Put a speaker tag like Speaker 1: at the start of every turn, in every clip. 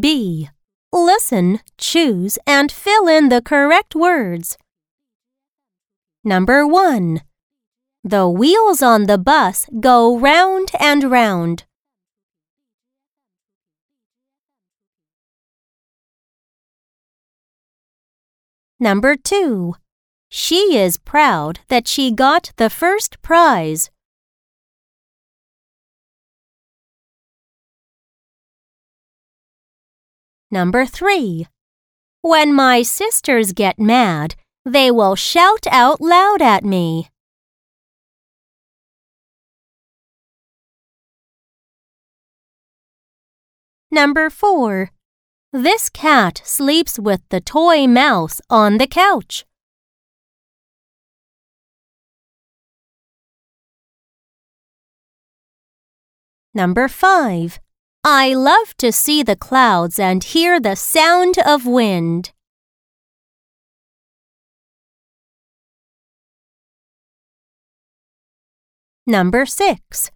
Speaker 1: B. Listen, choose, and fill in the correct words. Number 1. The wheels on the bus go round and round. Number 2. She is proud that she got the first prize. Number 3. When my sisters get mad, they will shout out loud at me. Number 4. This cat sleeps with the toy mouse on the couch. Number 5. I love to see the clouds and hear the sound of wind. Number 6.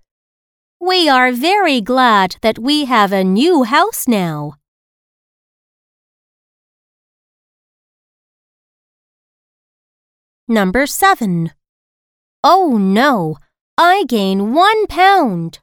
Speaker 1: We are very glad that we have a new house now. Number 7. Oh no, I gain one pound.